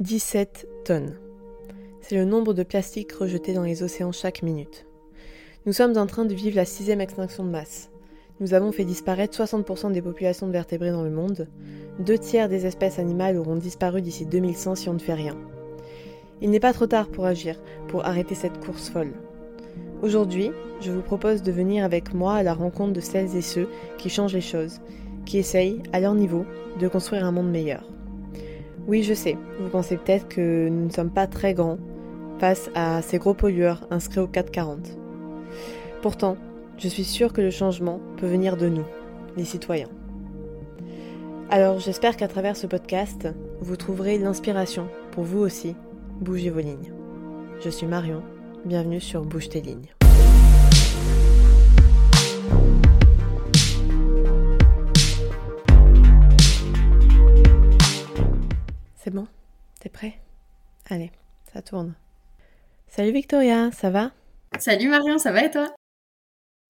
17 tonnes. C'est le nombre de plastiques rejetés dans les océans chaque minute. Nous sommes en train de vivre la sixième extinction de masse. Nous avons fait disparaître 60% des populations de vertébrés dans le monde. Deux tiers des espèces animales auront disparu d'ici 2100 si on ne fait rien. Il n'est pas trop tard pour agir, pour arrêter cette course folle. Aujourd'hui, je vous propose de venir avec moi à la rencontre de celles et ceux qui changent les choses, qui essayent, à leur niveau, de construire un monde meilleur. Oui, je sais, vous pensez peut-être que nous ne sommes pas très grands face à ces gros pollueurs inscrits au 440. Pourtant, je suis sûre que le changement peut venir de nous, les citoyens. Alors j'espère qu'à travers ce podcast, vous trouverez l'inspiration pour vous aussi bouger vos lignes. Je suis Marion, bienvenue sur Bouge tes lignes. Allez, ça tourne. Salut Victoria, ça va? Salut Marion, ça va et toi?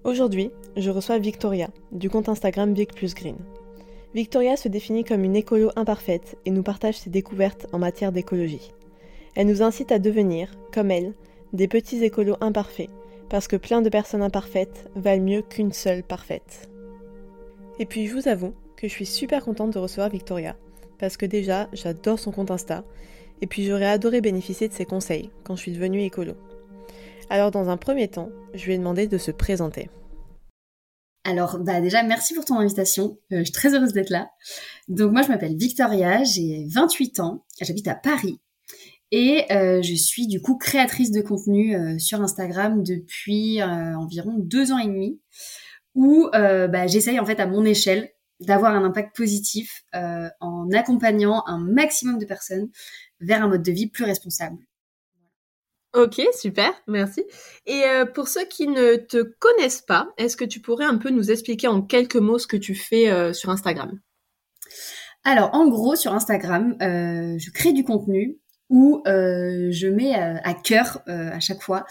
Aujourd'hui, je reçois Victoria, du compte Instagram Big Plus Green. Victoria se définit comme une écolo imparfaite et nous partage ses découvertes en matière d'écologie. Elle nous incite à devenir, comme elle, des petits écolos imparfaits, parce que plein de personnes imparfaites valent mieux qu'une seule parfaite. Et puis je vous avoue que je suis super contente de recevoir Victoria, parce que déjà j'adore son compte Insta, et puis j'aurais adoré bénéficier de ses conseils quand je suis devenue écolo. Alors dans un premier temps, je lui ai demandé de se présenter. Alors bah déjà merci pour ton invitation, euh, je suis très heureuse d'être là. Donc moi je m'appelle Victoria, j'ai 28 ans, j'habite à Paris et euh, je suis du coup créatrice de contenu euh, sur Instagram depuis environ deux ans et demi où bah, j'essaye en fait à mon échelle d'avoir un impact positif en accompagnant un maximum de personnes vers un mode de vie plus responsable. Ok, super, merci. Et euh, pour ceux qui ne te connaissent pas, est-ce que tu pourrais un peu nous expliquer en quelques mots ce que tu fais euh, sur Instagram? Alors, en gros, sur Instagram, euh, je crée du contenu où je mets à cœur à chaque fois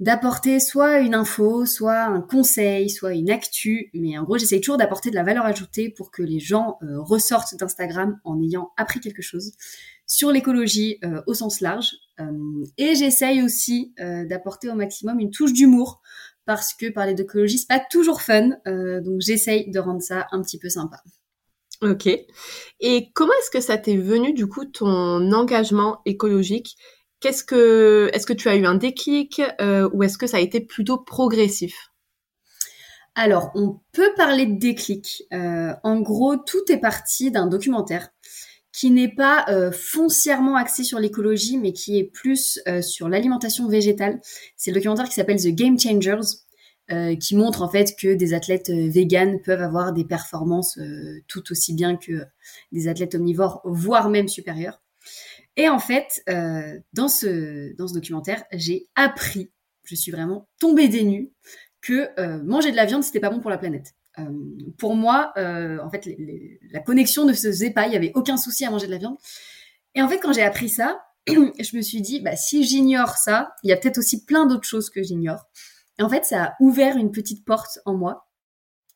d'apporter soit une info, soit un conseil, soit une actu, mais en gros j'essaye toujours d'apporter de la valeur ajoutée pour que les gens ressortent d'Instagram en ayant appris quelque chose sur l'écologie euh, au sens large. Euh, et j'essaye aussi euh, d'apporter au maximum une touche d'humour parce que parler d'écologie, c'est pas toujours fun. donc j'essaye de rendre ça un petit peu sympa. Ok. Et comment est-ce que ça t'est venu du coup ton engagement écologique? Qu'est-ce que est-ce que tu as eu un déclic ou est-ce que ça a été plutôt progressif? Alors on peut parler de déclic. en gros, tout est parti d'un documentaire qui n'est pas euh, foncièrement axé sur l'écologie, mais qui est plus euh, sur l'alimentation végétale. C'est le documentaire qui s'appelle The Game Changers, euh, qui montre en fait que des athlètes véganes peuvent avoir des performances tout aussi bien que des athlètes omnivores, voire même supérieures. Et en fait, dans ce dans ce documentaire, j'ai appris, je suis vraiment tombée des nues, que manger de la viande c'était pas bon pour la planète. Euh, pour moi, euh, en fait, la connexion ne se faisait pas. Il y avait aucun souci à manger de la viande. Et en fait, quand j'ai appris ça, je me suis dit, bah, si j'ignore ça, il y a peut-être aussi plein d'autres choses que j'ignore. Et en fait, ça a ouvert une petite porte en moi.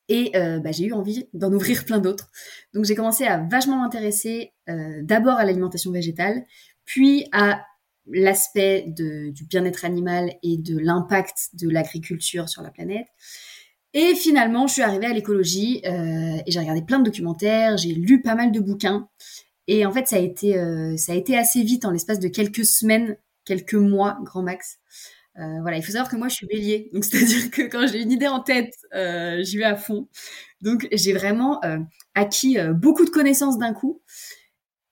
Et euh, bah, j'ai eu envie d'en ouvrir plein d'autres. Donc j'ai commencé à vachement m'intéresser d'abord à l'alimentation végétale, puis à l'aspect du bien-être animal et de l'impact de l'agriculture sur la planète. Et finalement, je suis arrivée à l'écologie euh, et j'ai regardé plein de documentaires, j'ai lu pas mal de bouquins. Et en fait, ça a été, euh, ça a été assez vite en l'espace de quelques semaines, quelques mois, grand max. Euh, voilà, il faut savoir que moi, je suis bélier. Donc, c'est-à-dire que quand j'ai une idée en tête, euh, j'y vais à fond. Donc, j'ai vraiment euh, acquis euh, beaucoup de connaissances d'un coup.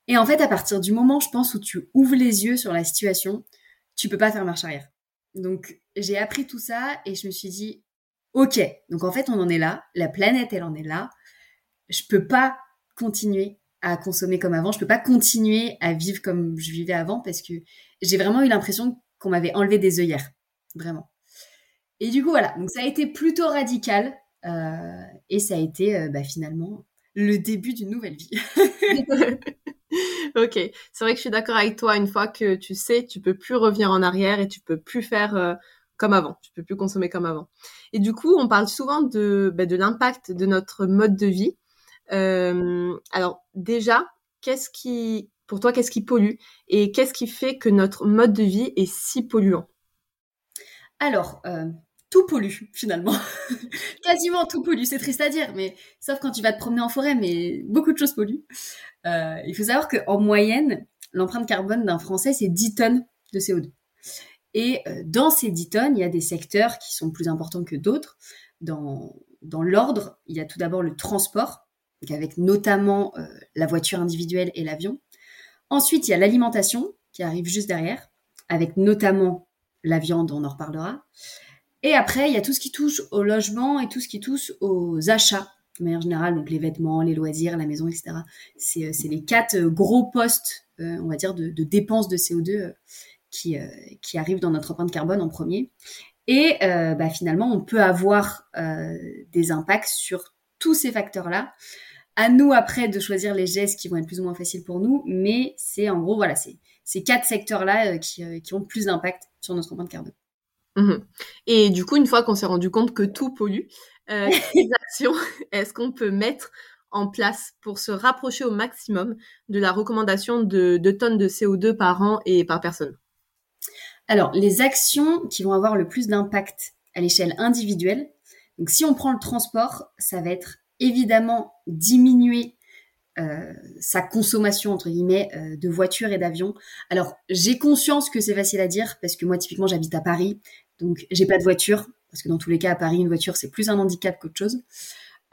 Et en fait, à partir du moment, je pense, où tu ouvres les yeux sur la situation, tu peux pas faire marche arrière. Donc, j'ai appris tout ça et je me suis dit, Ok, donc en fait, on en est là. La planète, elle en est là. Je peux pas continuer à consommer comme avant. Je peux pas continuer à vivre comme je vivais avant parce que j'ai vraiment eu l'impression qu'on m'avait enlevé des œillères. Vraiment. Et du coup, voilà. Donc ça a été plutôt radical. Euh, et ça a été euh, bah, finalement le début d'une nouvelle vie. ok, c'est vrai que je suis d'accord avec toi. Une fois que tu sais, tu peux plus revenir en arrière et tu peux plus faire euh, comme avant. Tu peux plus consommer comme avant. Et du coup, on parle souvent de, de l'impact de notre mode de vie. Euh, alors déjà, qu'est-ce qui, pour toi, qu'est-ce qui pollue et qu'est-ce qui fait que notre mode de vie est si polluant? Alors, euh, tout pollue finalement. Quasiment tout pollue, c'est triste à dire, mais sauf quand tu vas te promener en forêt, mais beaucoup de choses polluent. Euh, il faut savoir qu'en moyenne, l'empreinte carbone d'un Français, c'est 10 tonnes de CO2. Et euh, dans ces 10 tonnes, il y a des secteurs qui sont plus importants que d'autres. Dans, dans l'ordre, il y a tout d'abord le transport, avec notamment euh, la voiture individuelle et l'avion. Ensuite, il y a l'alimentation qui arrive juste derrière, avec notamment la viande, on en reparlera. Et après, il y a tout ce qui touche au logement et tout ce qui touche aux achats, de manière générale, donc les vêtements, les loisirs, la maison, etc. C'est euh, les quatre gros postes, on va dire, de, dépenses de CO2 qui, euh, qui arrivent dans notre empreinte carbone en premier. Et euh, bah, finalement, on peut avoir euh, des impacts sur tous ces facteurs-là. À nous après de choisir les gestes qui vont être plus ou moins faciles pour nous, mais c'est en gros voilà, c'est ces quatre secteurs-là qui, qui, ont le plus d'impact sur notre empreinte carbone. Mmh Et du coup, une fois qu'on s'est rendu compte que tout pollue, euh, quelles actions est-ce qu'on peut mettre en place pour se rapprocher au maximum de la recommandation de 2 tonnes de CO2 par an et par personne? Alors, les actions qui vont avoir le plus d'impact à l'échelle individuelle, donc si on prend le transport, ça va être évidemment diminuer euh, sa consommation entre guillemets euh, de voitures et d'avions. Alors j'ai conscience que c'est facile à dire parce que moi typiquement j'habite à Paris, donc j'ai pas de voiture parce que dans tous les cas à Paris une voiture c'est plus un handicap qu'autre chose.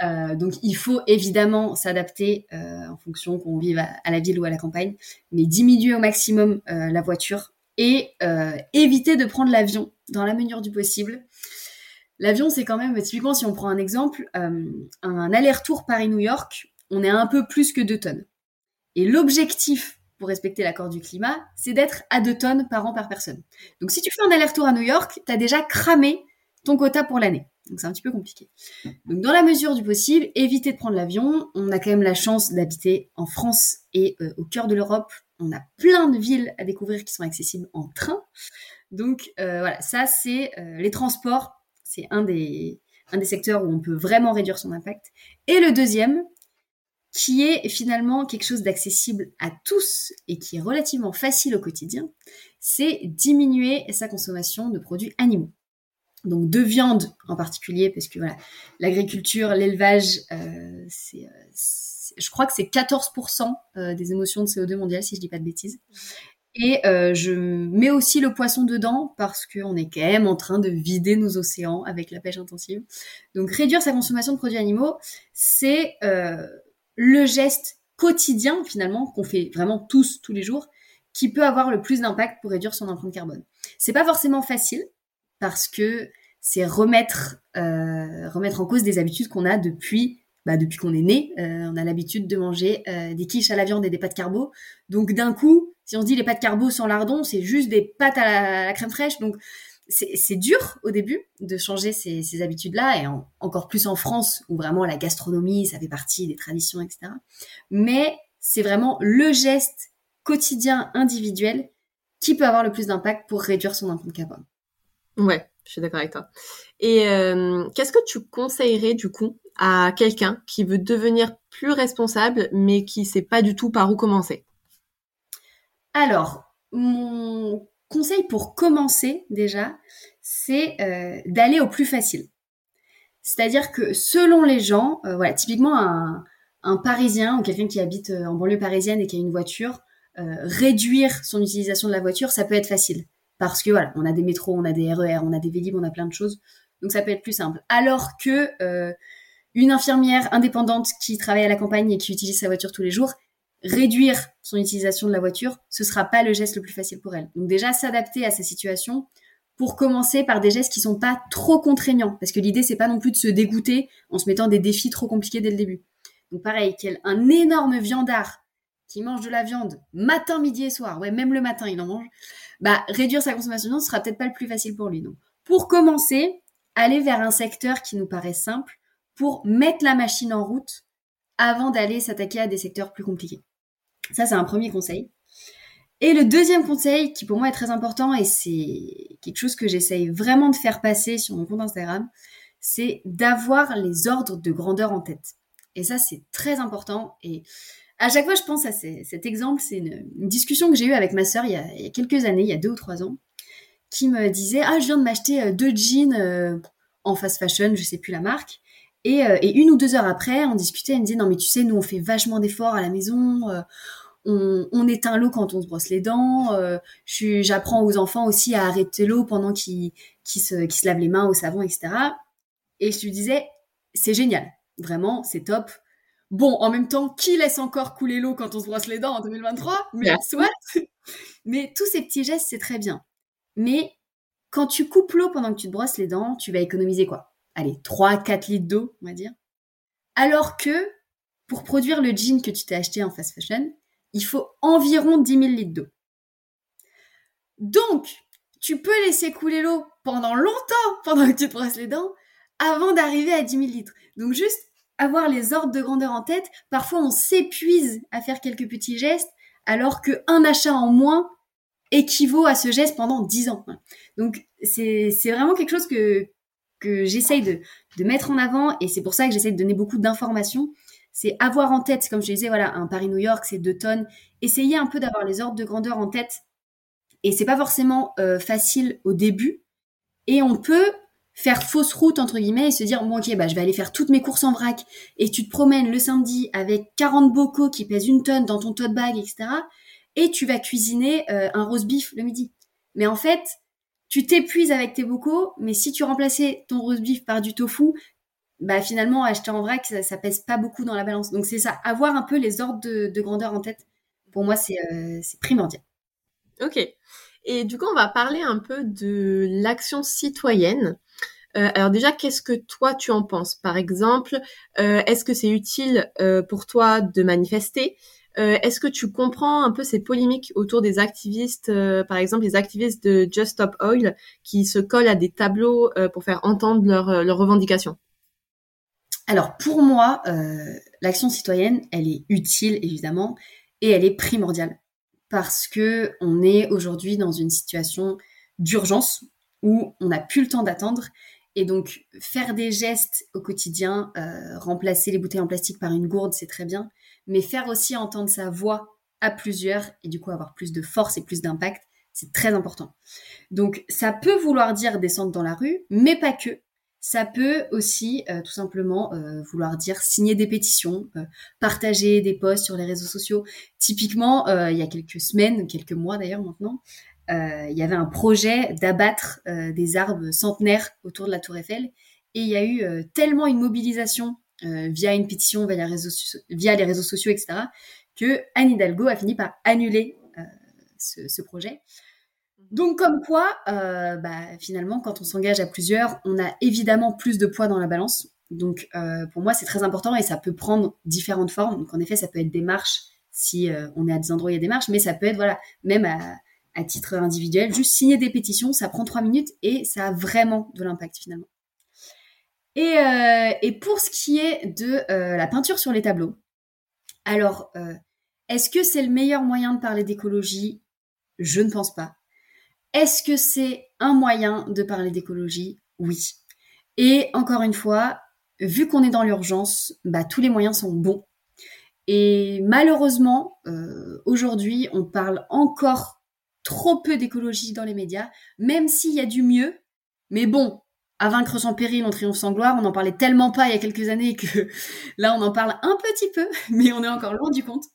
Euh, donc il faut évidemment s'adapter en fonction qu'on vive à, la ville ou à la campagne, mais diminuer au maximum la voiture et euh, éviter de prendre l'avion dans la mesure du possible. L'avion, c'est quand même, typiquement, si on prend un exemple, euh, un aller-retour Paris-New York, on est à un peu plus que 2 tonnes. Et l'objectif pour respecter l'accord du climat, c'est d'être à 2 tonnes par an par personne. Donc si tu fais un aller-retour à New York, tu as déjà cramé ton quota pour l'année. Donc c'est un petit peu compliqué. Donc dans la mesure du possible, éviter de prendre l'avion. On a quand même la chance d'habiter en France et euh, au cœur de l'Europe on a plein de villes à découvrir qui sont accessibles en train. Donc euh, voilà, ça c'est euh, les transports, c'est un des, un des secteurs où on peut vraiment réduire son impact. Et le deuxième, qui est finalement quelque chose d'accessible à tous et qui est relativement facile au quotidien, c'est diminuer sa consommation de produits animaux. Donc de viande en particulier, parce que voilà, l'agriculture, l'élevage, euh, c'est je crois que c'est 14% euh, des émotions de CO2 mondiales, si je dis pas de bêtises. Et euh, je mets aussi le poisson dedans parce qu'on est quand même en train de vider nos océans avec la pêche intensive. Donc réduire sa consommation de produits animaux, c'est euh, le geste quotidien finalement qu'on fait vraiment tous tous les jours qui peut avoir le plus d'impact pour réduire son empreinte carbone. C'est pas forcément facile parce que c'est remettre remettre en cause des habitudes qu'on a depuis bah, depuis qu'on est né, euh, on a l'habitude de manger euh, des quiches à la viande et des pâtes carbo. Donc d'un coup, si on se dit les pâtes carbo sans lardon, c'est juste des pâtes à la, crème fraîche. Donc c'est dur au début de changer ces, habitudes-là, et encore plus en France, où vraiment la gastronomie, ça fait partie des traditions, etc. Mais c'est vraiment le geste quotidien individuel qui peut avoir le plus d'impact pour réduire son empreinte carbone. Ouais, je suis d'accord avec toi. Et euh, qu'est-ce que tu conseillerais du coup à quelqu'un qui veut devenir plus responsable, mais qui sait pas du tout par où commencer Alors, mon conseil pour commencer déjà, c'est euh, d'aller au plus facile. C'est-à-dire que selon les gens, euh, voilà, typiquement un, Parisien ou quelqu'un qui habite euh, en banlieue parisienne et qui a une voiture, réduire son utilisation de la voiture, ça peut être facile. Parce que voilà, on a des métros, on a des RER, on a des Vélib, on a plein de choses. Donc ça peut être plus simple. Alors que une infirmière indépendante qui travaille à la campagne et qui utilise sa voiture tous les jours, réduire son utilisation de la voiture, ce sera pas le geste le plus facile pour elle. Donc déjà s'adapter à sa situation pour commencer par des gestes qui sont pas trop contraignants parce que l'idée c'est pas non plus de se dégoûter en se mettant des défis trop compliqués dès le début. Donc pareil, quel un énorme viandard qui mange de la viande matin, midi et soir, ouais, même le matin il en mange, bah réduire sa consommation de viande sera peut-être pas le plus facile pour lui. Donc pour commencer, aller vers un secteur qui nous paraît simple pour mettre la machine en route avant d'aller s'attaquer à des secteurs plus compliqués. Ça, c'est un premier conseil. Et le deuxième conseil, qui pour moi est très important, et c'est quelque chose que j'essaye vraiment de faire passer sur mon compte Instagram, c'est d'avoir les ordres de grandeur en tête. Et ça, c'est très important. Et à chaque fois, je pense à cet exemple. C'est une, discussion que j'ai eue avec ma sœur il, y a quelques années, il y a deux ou trois ans, qui me disait Ah, je viens de m'acheter euh, deux jeans euh, en fast fashion, je sais plus la marque. Et, euh, et, une ou deux heures après, on discutait. Elle me disait Non, mais tu sais, nous, on fait vachement d'efforts à la maison. on, on, éteint l'eau quand on se brosse les dents. J'apprends aux enfants aussi à arrêter l'eau pendant qu'ils se, qu se lavent les mains au savon, etc. Et je lui disais C'est génial. Vraiment, c'est top Bon, en même temps, qui laisse encore couler l'eau quand on se brosse les dents en 2023 Mais soit. Mais tous ces petits gestes, c'est très bien. Mais quand tu coupes l'eau pendant que tu te brosses les dents, tu vas économiser quoi? Allez, 3-4 litres d'eau, on va dire. Alors que pour produire le jean que tu t'es acheté en fast fashion, il faut environ 10 000 litres d'eau. Donc, tu peux laisser couler l'eau pendant longtemps pendant que tu te brosses les dents avant d'arriver à 10 000 litres. Donc juste avoir les ordres de grandeur en tête, parfois on s'épuise à faire quelques petits gestes, alors qu'un achat en moins équivaut à ce geste pendant 10 ans. Donc c'est vraiment quelque chose que, que j'essaye de, de mettre en avant, et c'est pour ça que j'essaye de donner beaucoup d'informations. C'est avoir en tête, comme je disais, voilà, un Paris-New York, c'est 2 tonnes. Essayez un peu d'avoir les ordres de grandeur en tête. Et c'est pas forcément euh, facile au début. Et on peut faire fausse route entre guillemets et se dire bon ok bah je vais aller faire toutes mes courses en vrac et tu te promènes le samedi avec 40 bocaux qui pèsent une tonne dans ton tote bag etc et tu vas cuisiner euh, un roast beef le midi mais en fait tu t'épuises avec tes bocaux mais si tu remplaçais ton roast beef par du tofu bah finalement acheter en vrac ça, pèse pas beaucoup dans la balance. Donc c'est ça. Avoir un peu les ordres de, grandeur en tête pour moi c'est euh, primordial. Ok. Et du coup, on va parler un peu de l'action citoyenne. Euh, alors déjà, qu'est-ce que toi tu en penses? Par exemple, euh, est-ce que c'est utile euh, pour toi de manifester? Est-ce que tu comprends un peu ces polémiques autour des activistes, par exemple les activistes de Just Stop Oil, qui se collent à des tableaux pour faire entendre leurs revendications? Alors pour moi, l'action citoyenne, elle est utile évidemment et elle est primordiale parce que on est aujourd'hui dans une situation d'urgence où on n'a plus le temps d'attendre et donc, faire des gestes au quotidien, euh, remplacer les bouteilles en plastique par une gourde, c'est très bien, mais faire aussi entendre sa voix à plusieurs et du coup avoir plus de force et plus d'impact, c'est très important. Donc, ça peut vouloir dire descendre dans la rue, mais pas que. Ça peut aussi euh, tout simplement euh, vouloir dire signer des pétitions, partager des posts sur les réseaux sociaux. Typiquement, il y a quelques semaines, quelques mois d'ailleurs maintenant, euh, il y avait un projet d'abattre euh, des arbres centenaires autour de la Tour Eiffel. Et il y a eu euh, tellement une mobilisation via une pétition, via les, réseaux, via les réseaux sociaux, etc., que Anne Hidalgo a fini par annuler ce, projet. Donc comme quoi, bah, finalement, quand on s'engage à plusieurs, on a évidemment plus de poids dans la balance. Donc pour moi, c'est très important et ça peut prendre différentes formes. Donc en effet, ça peut être des marches si on est à des endroits où il y a des marches, mais ça peut être voilà même à, à titre individuel. Juste signer des pétitions, ça prend trois minutes et ça a vraiment de l'impact finalement. Et, euh, et, pour ce qui est de euh, la peinture sur les tableaux, alors, euh, est-ce que c'est le meilleur moyen de parler d'écologie? Je ne pense pas. Est-ce que c'est un moyen de parler d'écologie? Oui. Et encore une fois, vu qu'on est dans l'urgence, bah, tous les moyens sont bons. Et malheureusement, aujourd'hui, on parle encore trop peu d'écologie dans les médias, même s'il y a du mieux. Mais bon, à vaincre sans péril, on triomphe sans gloire. On n'en parlait tellement pas il y a quelques années que là, on en parle un petit peu, mais on est encore loin du compte.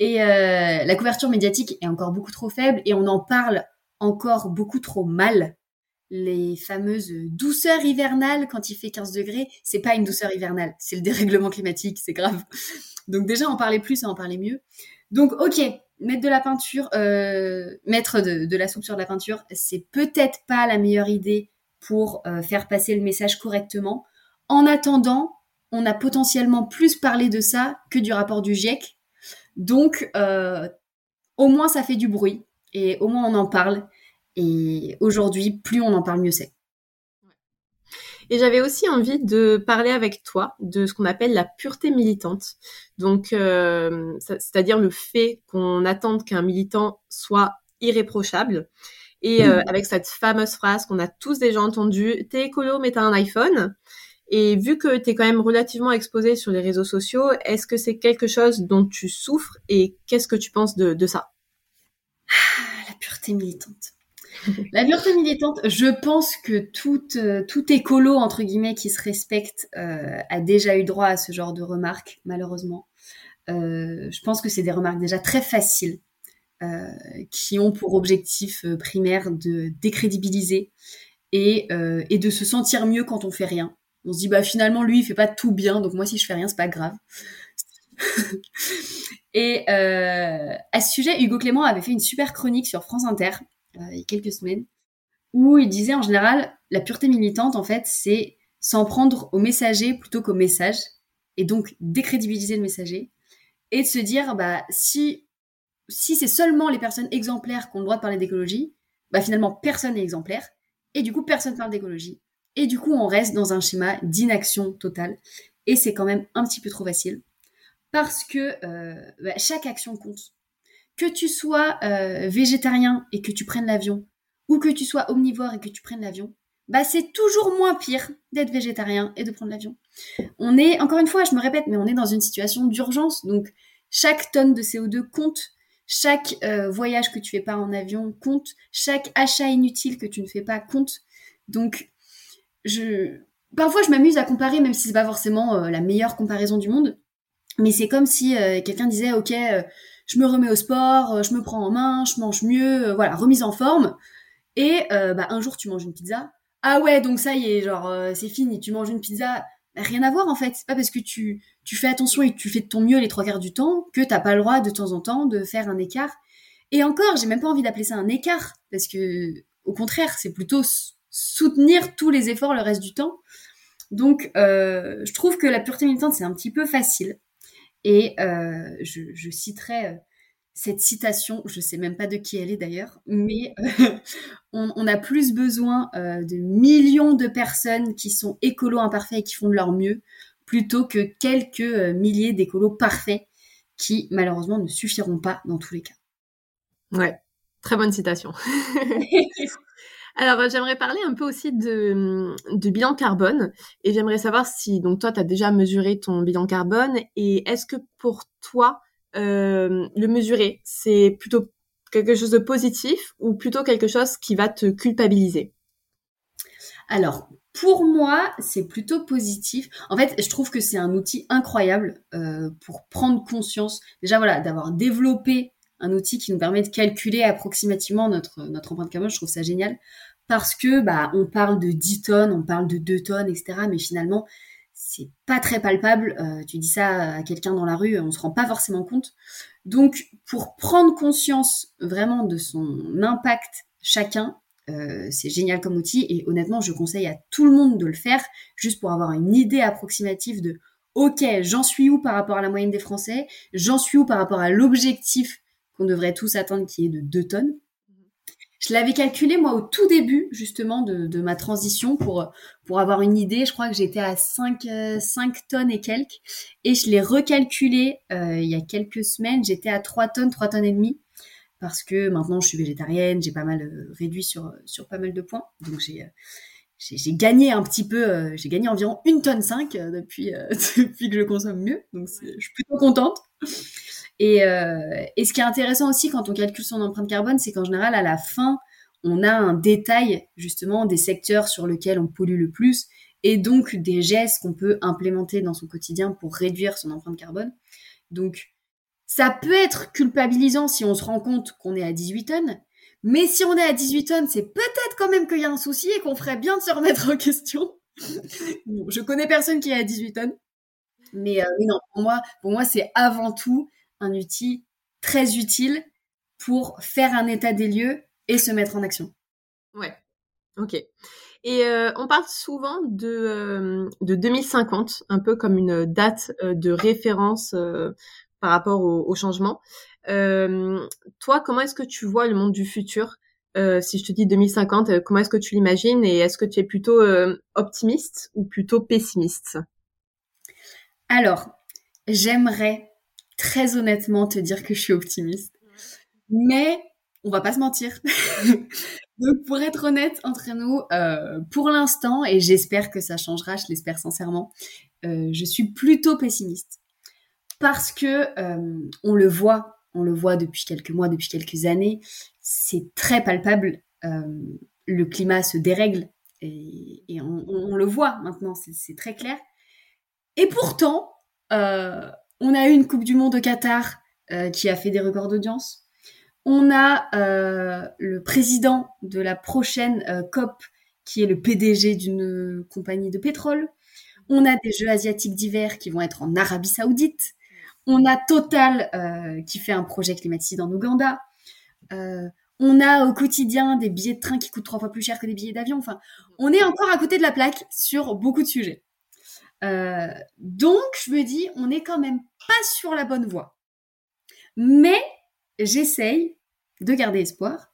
Et euh, la couverture médiatique est encore beaucoup trop faible et on en parle encore beaucoup trop mal. Les fameuses douceurs hivernales quand il fait 15 degrés, c'est pas une douceur hivernale, c'est le dérèglement climatique, c'est grave. Donc déjà, en parler plus, en parler mieux. Donc ok, mettre de la peinture, euh, mettre de, la soupe sur de la peinture, c'est peut-être pas la meilleure idée pour euh, faire passer le message correctement. En attendant, on a potentiellement plus parlé de ça que du rapport du GIEC. Donc, euh, au moins, ça fait du bruit et au moins on en parle. Et aujourd'hui, plus on en parle, mieux c'est. Et j'avais aussi envie de parler avec toi de ce qu'on appelle la pureté militante. Donc, euh, c'est-à-dire le fait qu'on attende qu'un militant soit irréprochable. Et euh, avec cette fameuse phrase qu'on a tous déjà entendue, t'es écolo mais t'as un iPhone. Et vu que tu es quand même relativement exposé sur les réseaux sociaux, est-ce que c'est quelque chose dont tu souffres et qu'est-ce que tu penses de, ça? Ah, La pureté militante. La pureté militante, je pense que tout, euh, tout écolo, entre guillemets, qui se respecte, euh, a déjà eu droit à ce genre de remarques, malheureusement. Euh, je pense que c'est des remarques déjà très faciles, qui ont pour objectif primaire de décrédibiliser et, et de se sentir mieux quand on fait rien. On se dit bah finalement lui il fait pas tout bien donc moi si je fais rien c'est pas grave. et euh, à ce sujet Hugo Clément avait fait une super chronique sur France Inter euh, il y a quelques semaines où il disait en général la pureté militante en fait c'est s'en prendre au messager plutôt qu'au message et donc décrédibiliser le messager et de se dire bah si si c'est seulement les personnes exemplaires qui ont le droit de parler d'écologie bah finalement personne n'est exemplaire et du coup personne parle d'écologie et du coup, on reste dans un schéma d'inaction totale. Et c'est quand même un petit peu trop facile. Parce que euh, bah, chaque action compte. Que tu sois euh, végétarien et que tu prennes l'avion, ou que tu sois omnivore et que tu prennes l'avion, bah c'est toujours moins pire d'être végétarien et de prendre l'avion. On est, encore une fois, je me répète, mais on est dans une situation d'urgence. Donc, chaque tonne de CO2 compte. Chaque euh, voyage que tu fais pas en avion compte. Chaque achat inutile que tu ne fais pas compte. Donc, je parfois je m'amuse à comparer, même si c'est pas forcément euh, la meilleure comparaison du monde. Mais c'est comme si euh, quelqu'un disait, ok, je me remets au sport, je me prends en main, je mange mieux, voilà, remise en forme. Et bah, un jour tu manges une pizza. Ah ouais, donc ça y est, genre c'est fini, tu manges une pizza. Bah, rien à voir en fait. C'est pas parce que tu, tu fais attention et tu fais de ton mieux les trois quarts du temps que t'as pas le droit de temps en temps de faire un écart. Et encore, j'ai même pas envie d'appeler ça un écart parce que au contraire, c'est plutôt soutenir tous les efforts le reste du temps. Donc, euh, je trouve que la pureté militante, c'est un petit peu facile. Et euh, je, citerai euh, cette citation, je sais même pas de qui elle est d'ailleurs, mais on, a plus besoin de millions de personnes qui sont écolos imparfaits et qui font de leur mieux, plutôt que quelques milliers d'écolos parfaits qui malheureusement ne suffiront pas dans tous les cas. Ouais, très bonne citation. Alors, j'aimerais parler un peu aussi de, de bilan carbone et j'aimerais savoir si, donc toi, tu as déjà mesuré ton bilan carbone et est-ce que pour toi, euh, le mesurer, c'est plutôt quelque chose de positif ou plutôt quelque chose qui va te culpabiliser? Alors, pour moi, c'est plutôt positif. En fait, je trouve que c'est un outil incroyable euh, pour prendre conscience, déjà voilà, d'avoir développé un outil qui nous permet de calculer approximativement notre, empreinte carbone. Je trouve ça génial parce que bah on parle de 10 tonnes, on parle de 2 tonnes, etc. Mais finalement, c'est pas très palpable. Euh, tu dis ça à quelqu'un dans la rue, on se rend pas forcément compte. Donc, pour prendre conscience vraiment de son impact chacun, euh, c'est génial comme outil et honnêtement, je conseille à tout le monde de le faire juste pour avoir une idée approximative de OK, j'en suis où par rapport à la moyenne des Français? J'en suis où par rapport à l'objectif qu'on devrait tous atteindre qui est de 2 tonnes? Je l'avais calculé moi au tout début justement de, ma transition pour pour avoir une idée. Je crois que j'étais à 5, 5 euh, tonnes et quelques. Et je l'ai recalculé euh, il y a quelques semaines. J'étais à 3 tonnes, 3 tonnes et demie. Parce que maintenant je suis végétarienne, j'ai pas mal euh, réduit sur, sur pas mal de points. Donc j'ai j'ai gagné un petit peu, j'ai gagné environ une tonne 5 depuis, depuis que je consomme mieux. Donc je suis plutôt contente. Et, euh, et ce qui est intéressant aussi quand on calcule son empreinte carbone, c'est qu'en général, à la fin, on a un détail justement des secteurs sur lesquels on pollue le plus et donc des gestes qu'on peut implémenter dans son quotidien pour réduire son empreinte carbone. Donc, ça peut être culpabilisant si on se rend compte qu'on est à 18 tonnes, mais si on est à 18 tonnes, c'est peut-être quand même qu'il y a un souci et qu'on ferait bien de se remettre en question. je connais personne qui est à 18 tonnes, mais, euh, mais non, pour moi, pour moi, c'est avant tout un outil très utile pour faire un état des lieux et se mettre en action. Ouais, ok. Et euh, on parle souvent de, euh, de 2050, un peu comme une date euh, de référence par rapport au, changement. toi, comment est-ce que tu vois le monde du futur Si je te dis 2050, comment est-ce que tu l'imagines et est-ce que tu es plutôt optimiste ou plutôt pessimiste? Alors, j'aimerais très honnêtement te dire que je suis optimiste. Mais on va pas se mentir. Donc, pour être honnête entre nous, euh, pour l'instant, et j'espère que ça changera, je l'espère sincèrement, euh, je suis plutôt pessimiste. Parce que euh, on le voit, on le voit depuis quelques mois, depuis quelques années, c'est très palpable. le climat se dérègle et, on, le voit maintenant, c'est très clair. Et pourtant, on a eu une Coupe du Monde au Qatar qui a fait des records d'audience. On a euh, le président de la prochaine euh, COP qui est le PDG d'une compagnie de pétrole. On a des Jeux asiatiques d'hiver qui vont être en Arabie Saoudite. On a Total euh, qui fait un projet climatique en Ouganda. on a au quotidien des billets de train qui coûtent trois fois plus cher que des billets d'avion. Enfin, on est encore à côté de la plaque sur beaucoup de sujets. donc, je me dis, on n'est quand même pas sur la bonne voie. Mais j'essaye de garder espoir.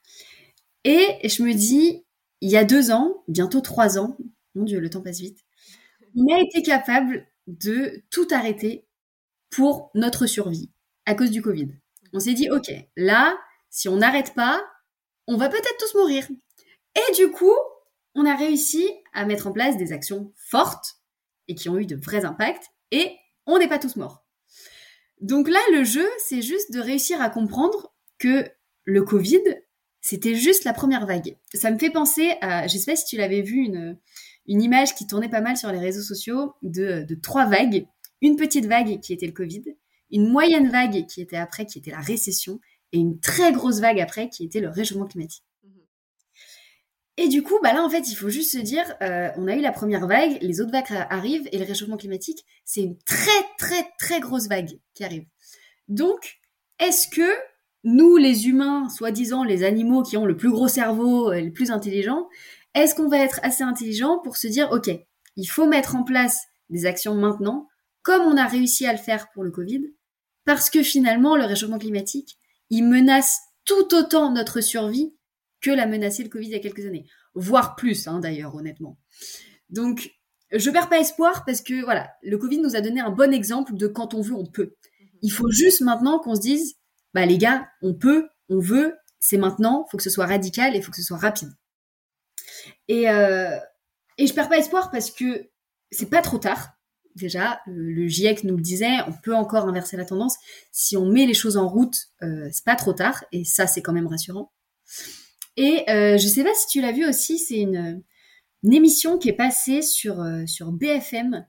Et je me dis, il y a deux ans, bientôt trois ans, mon Dieu, le temps passe vite, on a été capable de tout arrêter pour notre survie à cause du Covid. On s'est dit, OK, là, si on n'arrête pas, on va peut-être tous mourir. Et du coup, on a réussi à mettre en place des actions fortes et qui ont eu de vrais impacts et on n'est pas tous morts. Donc là, le jeu, c'est juste de réussir à comprendre que le Covid, c'était juste la première vague. Ça me fait penser à, je sais pas si tu l'avais vu, une, image qui tournait pas mal sur les réseaux sociaux de trois vagues. Une petite vague qui était le Covid, une moyenne vague qui était après, qui était la récession, et une très grosse vague après, qui était le réchauffement climatique. Et du coup, bah là, en fait, il faut juste se dire, euh, on a eu la première vague, les autres vagues arrivent, et le réchauffement climatique, c'est une très, très, très grosse vague qui arrive. Donc, est-ce que nous, les humains, soi-disant les animaux qui ont le plus gros cerveau, euh, le plus intelligent, est-ce qu'on va être assez intelligent pour se dire, OK, il faut mettre en place des actions maintenant, comme on a réussi à le faire pour le Covid, parce que finalement, le réchauffement climatique, il menace tout autant notre survie que l'a menacé le Covid il y a quelques années, voire plus hein, d'ailleurs, honnêtement. Donc, je perds pas espoir parce que voilà, le Covid nous a donné un bon exemple de quand on veut, on peut. Mhm. Il faut juste maintenant qu'on se dise, bah les gars, on peut, on veut, c'est maintenant, faut que ce soit radical et faut que ce soit rapide. Et euh, et je perds pas espoir parce que c'est pas trop tard. Déjà, le GIEC nous le disait, on peut encore inverser la tendance. Si on met les choses en route, euh, c'est pas trop tard, et ça, c'est quand même rassurant. Et euh, je sais pas si tu l'as vu aussi, c'est une, émission qui est passée sur, euh, sur BFM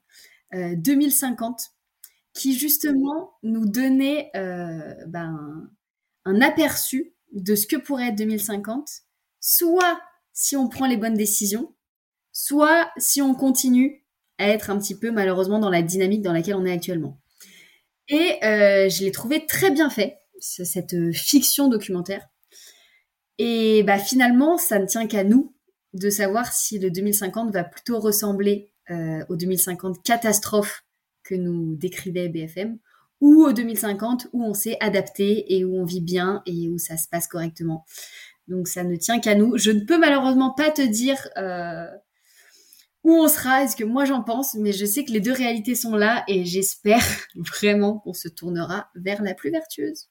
2050 euh, qui justement nous donnait ben, un aperçu de ce que pourrait être 2050, soit si on prend les bonnes décisions, soit si on continue être un petit peu malheureusement dans la dynamique dans laquelle on est actuellement. Et je l'ai trouvé très bien fait, cette fiction documentaire. Et bah, finalement, ça ne tient qu'à nous de savoir si le 2050 va plutôt ressembler euh, au 2050 catastrophe que nous décrivait BFM ou au 2050 où on s'est adapté et où on vit bien et où ça se passe correctement. Donc ça ne tient qu'à nous. Je ne peux malheureusement pas te dire euh, où on sera est ce que moi j'en pense, mais je sais que les deux réalités sont là et j'espère vraiment qu'on se tournera vers la plus vertueuse.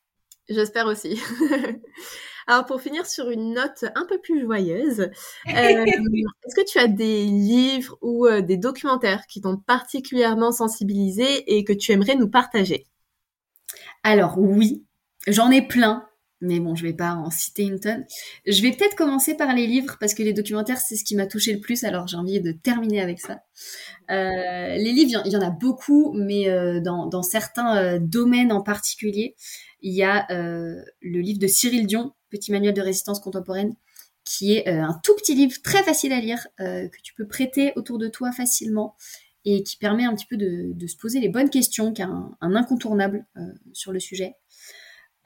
J'espère aussi. Alors pour finir sur une note un peu plus joyeuse, euh, est-ce que tu as des livres ou euh, des documentaires qui t'ont particulièrement sensibilisé et que tu aimerais nous partager? Alors oui, j'en ai plein. Mais bon, je vais pas en citer une tonne. Je vais peut-être commencer par les livres parce que les documentaires, c'est ce qui m'a touché le plus. Alors j'ai envie de terminer avec ça. Euh, les livres, il y en a beaucoup, mais dans, dans, certains domaines en particulier, il y a le livre de Cyril Dion, Petit manuel de résistance contemporaine, qui est euh, un tout petit livre très facile à lire, euh, que tu peux prêter autour de toi facilement et qui permet un petit peu de, se poser les bonnes questions, qui est un, incontournable euh, sur le sujet,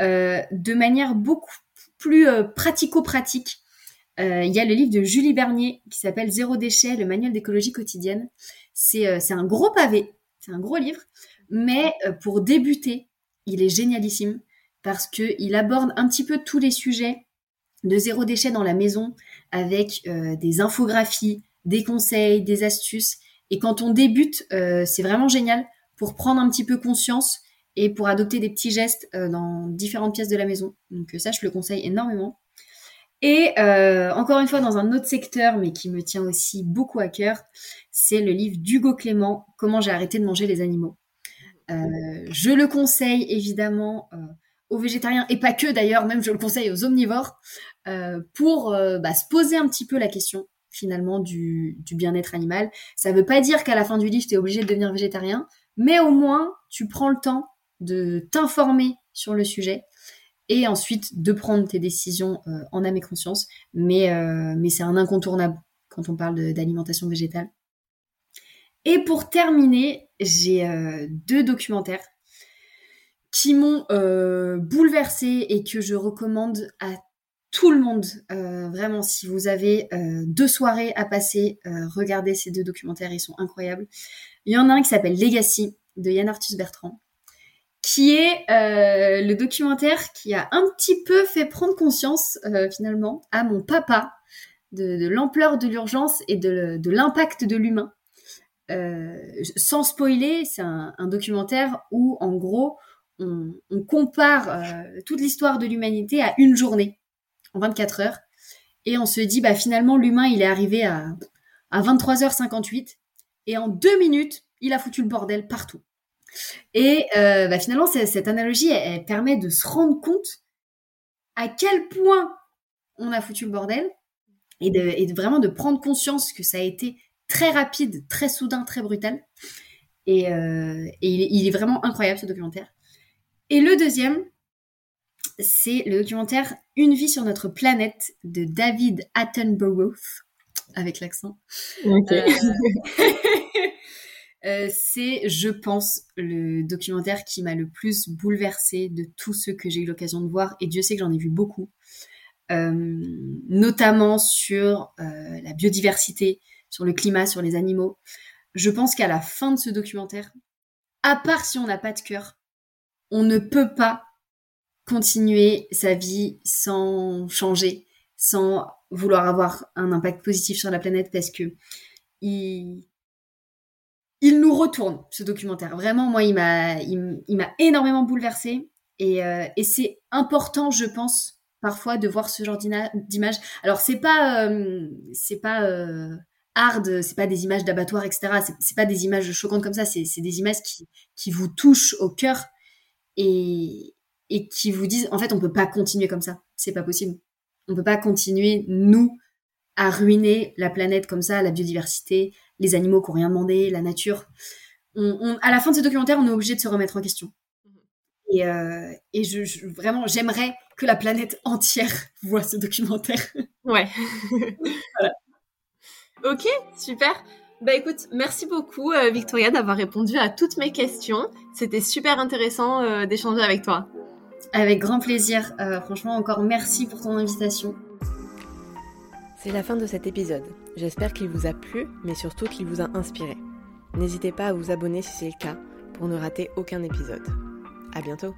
de manière beaucoup plus pratico-pratique. Il y a le livre de Julie Bernier qui s'appelle Zéro déchet, le manuel d'écologie quotidienne. C'est un gros pavé, c'est un gros livre, mais pour débuter, il est génialissime parce qu'il aborde un petit peu tous les sujets de zéro déchet dans la maison avec euh, des infographies, des conseils, des astuces. Et quand on débute, euh, c'est vraiment génial pour prendre un petit peu conscience et pour adopter des petits gestes euh, dans différentes pièces de la maison. Donc ça, je le conseille énormément. Et euh, encore une fois, dans un autre secteur, mais qui me tient aussi beaucoup à cœur, c'est le livre d'Hugo Clément, Comment j'ai arrêté de manger les animaux. Euh, je le conseille évidemment euh, aux végétariens, et pas que d'ailleurs, même je le conseille aux omnivores, pour bah, se poser un petit peu la question finalement du, du bien-être animal. Ça ne veut pas dire qu'à la fin du livre, tu es obligé de devenir végétarien, mais au moins, tu prends le temps de t'informer sur le sujet et ensuite de prendre tes décisions euh, en âme et conscience. Mais, euh, mais c'est un incontournable quand on parle d'alimentation végétale. Et pour terminer, j'ai euh, deux documentaires qui m'ont bouleversé et que je recommande à tout le monde. vraiment, si vous avez deux soirées à passer, regardez ces deux documentaires, ils sont incroyables. Il y en a un qui s'appelle Legacy de Yann Arthus Bertrand qui est euh, le documentaire qui a un petit peu fait prendre conscience euh, finalement à mon papa de, l'ampleur de l'urgence et de, l'impact de l'humain. Euh, sans spoiler, c'est un, documentaire où en gros on, compare toute l'histoire de l'humanité à une journée en 24 heures et on se dit bah finalement l'humain il est arrivé à, à 23h58 et en deux minutes il a foutu le bordel partout. Et euh, bah, finalement, cette analogie, elle, permet de se rendre compte à quel point on a foutu le bordel et, de, vraiment de prendre conscience que ça a été très rapide, très soudain, très brutal. Et, euh, il, est, vraiment incroyable ce documentaire. Et le deuxième, c'est le documentaire Une vie sur notre planète de David Attenborough, avec l'accent. Euh, Euh, c'est, je pense, le documentaire qui m'a le plus bouleversé de tous ceux que j'ai eu l'occasion de voir, et Dieu sait que j'en ai vu beaucoup, euh, notamment sur euh, la biodiversité, sur le climat, sur les animaux. Je pense qu'à la fin de ce documentaire, à part si on n'a pas de cœur, on ne peut pas continuer sa vie sans changer, sans vouloir avoir un impact positif sur la planète parce que il, il nous retourne ce documentaire. Vraiment, moi, il m'a, il, m'a énormément bouleversé. Euh, et, c'est important, je pense, parfois de voir ce genre d'image. Alors, c'est pas, euh, c'est pas euh, hard, c'est pas des images d'abattoir, etc. C'est pas des images choquantes comme ça. C'est des images qui, qui vous touchent au cœur et, et qui vous disent, en fait, on peut pas continuer comme ça. C'est pas possible. On peut pas continuer, nous, à ruiner la planète comme ça, la biodiversité, les animaux qui n'ont rien demandé, la nature. On, à la fin de ce documentaire, on est obligé de se remettre en question. Et, euh, et je, vraiment, j'aimerais que la planète entière voit ce documentaire. Ouais. voilà. Ok, super. Bah écoute, merci beaucoup euh, Victoria d'avoir répondu à toutes mes questions. C'était super intéressant euh, d'échanger avec toi. Avec grand plaisir. franchement, encore merci pour ton invitation. C'est la fin de cet épisode. J'espère qu'il vous a plu, mais surtout qu'il vous a inspiré. N'hésitez pas à vous abonner si c'est le cas, pour ne rater aucun épisode. À bientôt!